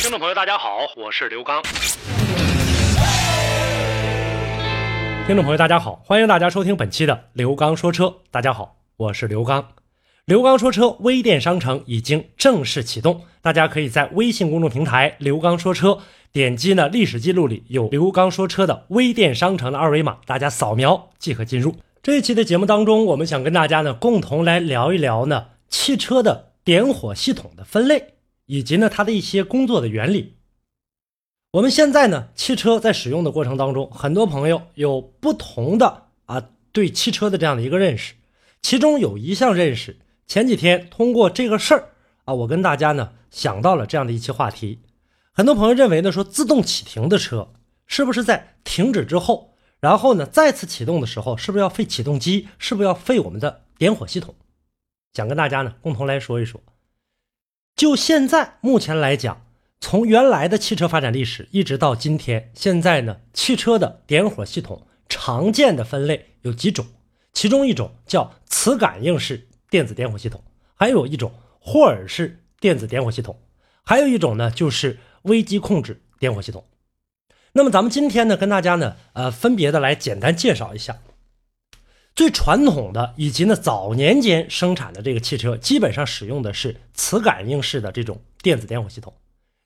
听众朋友，大家好，我是刘刚。听众朋友，大家好，欢迎大家收听本期的刘刚说车。大家好，我是刘刚。刘刚说车微店商城已经正式启动，大家可以在微信公众平台“刘刚说车”点击呢历史记录里有刘刚说车的微店商城的二维码，大家扫描即可进入。这一期的节目当中，我们想跟大家呢共同来聊一聊呢汽车的点火系统的分类。以及呢，它的一些工作的原理。我们现在呢，汽车在使用的过程当中，很多朋友有不同的啊对汽车的这样的一个认识。其中有一项认识，前几天通过这个事儿啊，我跟大家呢想到了这样的一期话题。很多朋友认为呢，说自动启停的车是不是在停止之后，然后呢再次启动的时候，是不是要费启动机，是不是要费我们的点火系统？想跟大家呢共同来说一说。就现在目前来讲，从原来的汽车发展历史一直到今天，现在呢，汽车的点火系统常见的分类有几种，其中一种叫磁感应式电子点火系统，还有一种霍尔式电子点火系统，还有一种呢就是微机控制点火系统。那么咱们今天呢，跟大家呢，呃，分别的来简单介绍一下。最传统的以及呢早年间生产的这个汽车，基本上使用的是磁感应式的这种电子点火系统。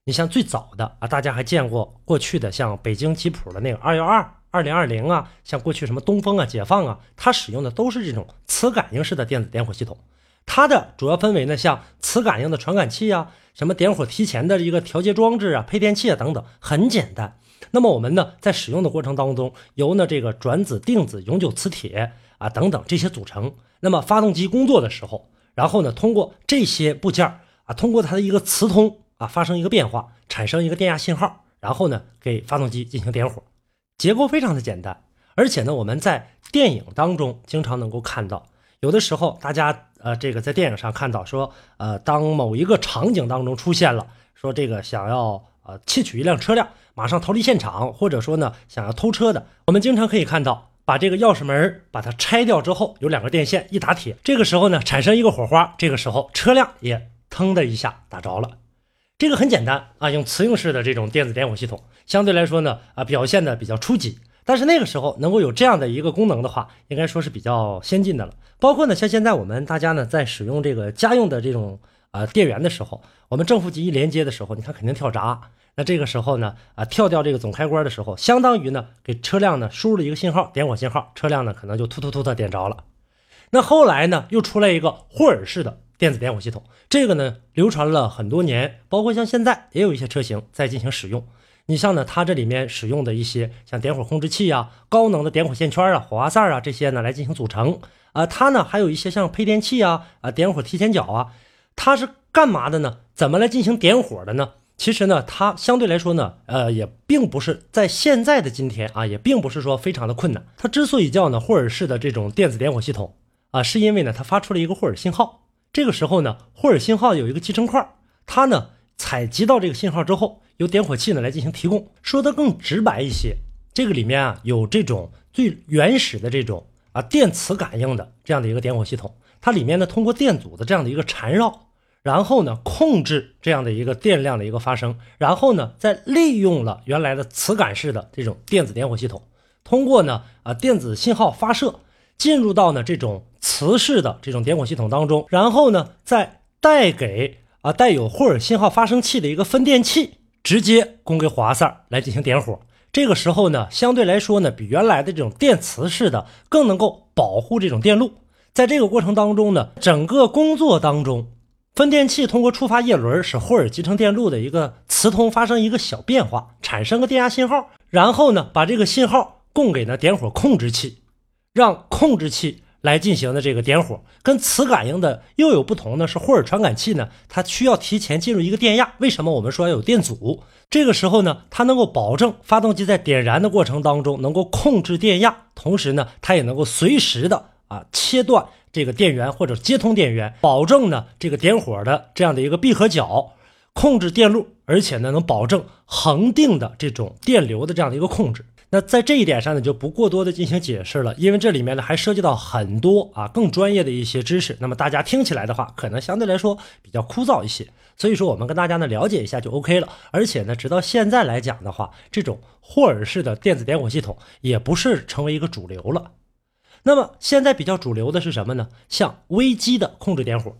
你像最早的啊，大家还见过过去的像北京吉普的那个二幺二、二零二零啊，像过去什么东风啊、解放啊，它使用的都是这种磁感应式的电子点火系统。它的主要分为呢，像磁感应的传感器啊，什么点火提前的一个调节装置啊、配电器啊等等，很简单。那么我们呢，在使用的过程当中，由呢这个转子、定子、永久磁铁。啊，等等这些组成，那么发动机工作的时候，然后呢，通过这些部件啊，通过它的一个磁通啊，发生一个变化，产生一个电压信号，然后呢，给发动机进行点火。结构非常的简单，而且呢，我们在电影当中经常能够看到，有的时候大家呃，这个在电影上看到说，呃，当某一个场景当中出现了，说这个想要呃窃取一辆车辆，马上逃离现场，或者说呢想要偷车的，我们经常可以看到。把这个钥匙门把它拆掉之后，有两个电线一打铁，这个时候呢产生一个火花，这个时候车辆也腾的一下打着了。这个很简单啊，用磁应式的这种电子点火系统，相对来说呢啊表现的比较初级，但是那个时候能够有这样的一个功能的话，应该说是比较先进的了。包括呢像现在我们大家呢在使用这个家用的这种啊电源的时候，我们正负极一连接的时候，你看肯定跳闸。那这个时候呢，啊，跳掉这个总开关的时候，相当于呢给车辆呢输入了一个信号，点火信号，车辆呢可能就突突突的点着了。那后来呢又出来一个霍尔式的电子点火系统，这个呢流传了很多年，包括像现在也有一些车型在进行使用。你像呢它这里面使用的一些像点火控制器啊、高能的点火线圈啊、火花塞啊这些呢来进行组成啊，它呢还有一些像配电器啊、啊点火提前角啊，它是干嘛的呢？怎么来进行点火的呢？其实呢，它相对来说呢，呃，也并不是在现在的今天啊，也并不是说非常的困难。它之所以叫呢霍尔式的这种电子点火系统啊，是因为呢它发出了一个霍尔信号。这个时候呢，霍尔信号有一个集成块，它呢采集到这个信号之后，由点火器呢来进行提供。说的更直白一些，这个里面啊有这种最原始的这种啊电磁感应的这样的一个点火系统，它里面呢通过电阻的这样的一个缠绕。然后呢，控制这样的一个电量的一个发生，然后呢，再利用了原来的磁感式的这种电子点火系统，通过呢啊电子信号发射进入到呢这种磁式的这种点火系统当中，然后呢再带给啊带有霍尔信号发生器的一个分电器，直接供给火花塞来进行点火。这个时候呢，相对来说呢，比原来的这种电磁式的更能够保护这种电路。在这个过程当中呢，整个工作当中。分电器通过触发叶轮，使霍尔集成电路的一个磁通发生一个小变化，产生个电压信号，然后呢，把这个信号供给呢点火控制器，让控制器来进行的这个点火，跟磁感应的又有不同呢。是霍尔传感器呢，它需要提前进入一个电压。为什么我们说要有电阻？这个时候呢，它能够保证发动机在点燃的过程当中能够控制电压，同时呢，它也能够随时的啊切断这个电源或者接通电源，保证呢这个点火的这样的一个闭合角。控制电路，而且呢，能保证恒定的这种电流的这样的一个控制。那在这一点上呢，就不过多的进行解释了，因为这里面呢还涉及到很多啊更专业的一些知识。那么大家听起来的话，可能相对来说比较枯燥一些。所以说，我们跟大家呢了解一下就 OK 了。而且呢，直到现在来讲的话，这种霍尔式的电子点火系统也不是成为一个主流了。那么现在比较主流的是什么呢？像微机的控制点火。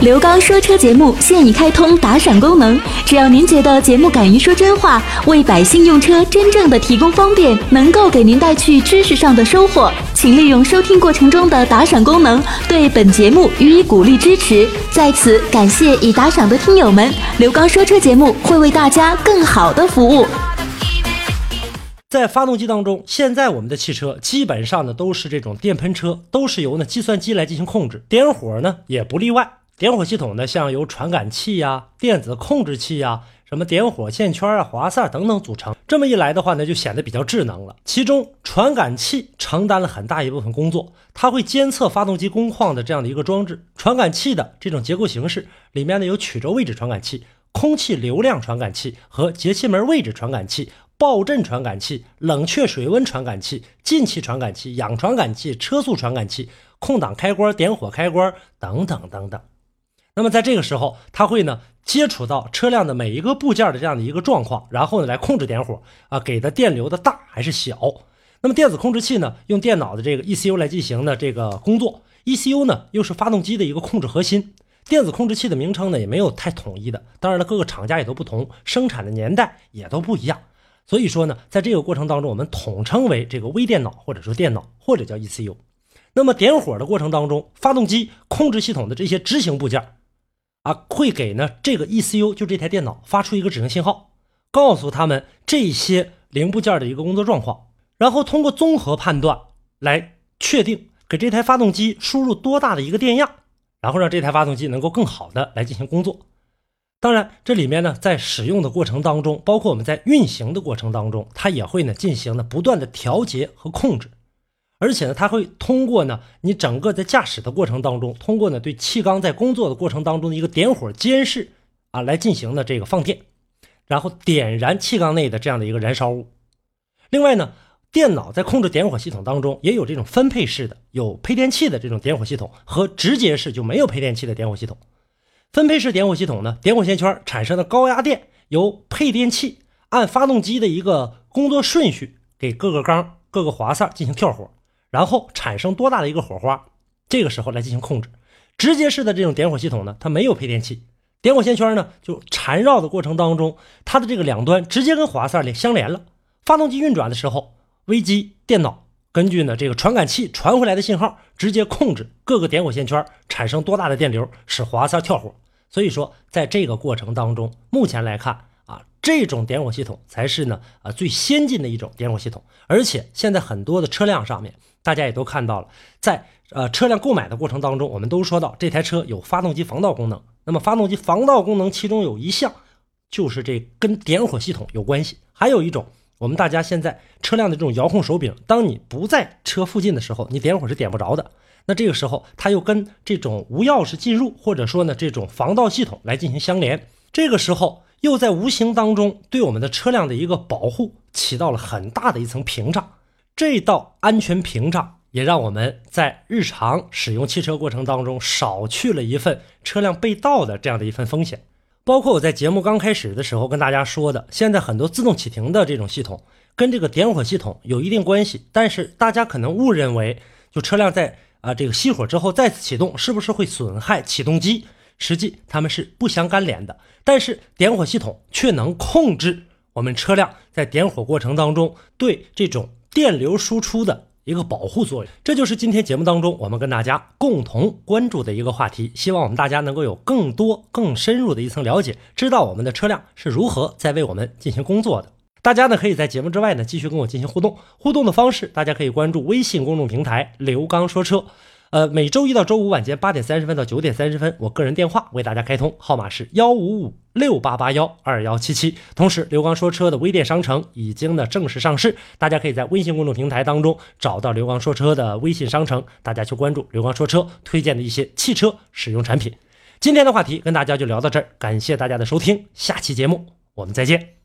刘刚说车节目现已开通打赏功能，只要您觉得节目敢于说真话，为百姓用车真正的提供方便，能够给您带去知识上的收获，请利用收听过程中的打赏功能，对本节目予以鼓励支持。在此感谢已打赏的听友们，刘刚说车节目会为大家更好的服务。在发动机当中，现在我们的汽车基本上呢都是这种电喷车，都是由呢计算机来进行控制，点火呢也不例外。点火系统呢，像由传感器呀、电子控制器呀、什么点火线圈啊、滑塞等等组成。这么一来的话呢，就显得比较智能了。其中，传感器承担了很大一部分工作，它会监测发动机工况的这样的一个装置。传感器的这种结构形式里面呢，有曲轴位置传感器、空气流量传感器和节气门位置传感器、爆震传感器、冷却水温传感器、进气传感器、氧传感器、车速传感器、空挡开关、点火开关等等等等。那么在这个时候，它会呢接触到车辆的每一个部件的这样的一个状况，然后呢来控制点火啊，给的电流的大还是小。那么电子控制器呢，用电脑的这个 ECU 来进行的这个工作，ECU 呢又是发动机的一个控制核心。电子控制器的名称呢也没有太统一的，当然了，各个厂家也都不同，生产的年代也都不一样。所以说呢，在这个过程当中，我们统称为这个微电脑，或者说电脑，或者叫 ECU。那么点火的过程当中，发动机控制系统的这些执行部件。啊，会给呢这个 ECU 就这台电脑发出一个指令信号，告诉他们这些零部件的一个工作状况，然后通过综合判断来确定给这台发动机输入多大的一个电压，然后让这台发动机能够更好的来进行工作。当然，这里面呢在使用的过程当中，包括我们在运行的过程当中，它也会呢进行呢不断的调节和控制。而且呢，它会通过呢，你整个在驾驶的过程当中，通过呢对气缸在工作的过程当中的一个点火监视啊，来进行的这个放电，然后点燃气缸内的这样的一个燃烧物。另外呢，电脑在控制点火系统当中也有这种分配式的，有配电器的这种点火系统和直接式就没有配电器的点火系统。分配式点火系统呢，点火线圈产生的高压电由配电器按发动机的一个工作顺序给各个缸、各个滑塞进行跳火。然后产生多大的一个火花，这个时候来进行控制。直接式的这种点火系统呢，它没有配电器，点火线圈呢就缠绕的过程当中，它的这个两端直接跟滑塞连相连了。发动机运转的时候，微机电脑根据呢这个传感器传回来的信号，直接控制各个点火线圈产生多大的电流，使滑塞跳火。所以说，在这个过程当中，目前来看啊。这种点火系统才是呢啊最先进的一种点火系统，而且现在很多的车辆上面，大家也都看到了，在呃车辆购买的过程当中，我们都说到这台车有发动机防盗功能。那么发动机防盗功能其中有一项就是这跟点火系统有关系，还有一种我们大家现在车辆的这种遥控手柄，当你不在车附近的时候，你点火是点不着的。那这个时候它又跟这种无钥匙进入或者说呢这种防盗系统来进行相连，这个时候。又在无形当中对我们的车辆的一个保护起到了很大的一层屏障，这道安全屏障也让我们在日常使用汽车过程当中少去了一份车辆被盗的这样的一份风险。包括我在节目刚开始的时候跟大家说的，现在很多自动启停的这种系统跟这个点火系统有一定关系，但是大家可能误认为，就车辆在啊这个熄火之后再次启动，是不是会损害启动机？实际它们是不相干联的，但是点火系统却能控制我们车辆在点火过程当中对这种电流输出的一个保护作用。这就是今天节目当中我们跟大家共同关注的一个话题。希望我们大家能够有更多更深入的一层了解，知道我们的车辆是如何在为我们进行工作的。大家呢可以在节目之外呢继续跟我进行互动，互动的方式大家可以关注微信公众平台“刘刚说车”。呃，每周一到周五晚间八点三十分到九点三十分，我个人电话为大家开通，号码是幺五五六八八幺二幺七七。同时，刘刚说车的微店商城已经呢正式上市，大家可以在微信公众平台当中找到刘刚说车的微信商城，大家去关注刘刚说车推荐的一些汽车使用产品。今天的话题跟大家就聊到这儿，感谢大家的收听，下期节目我们再见。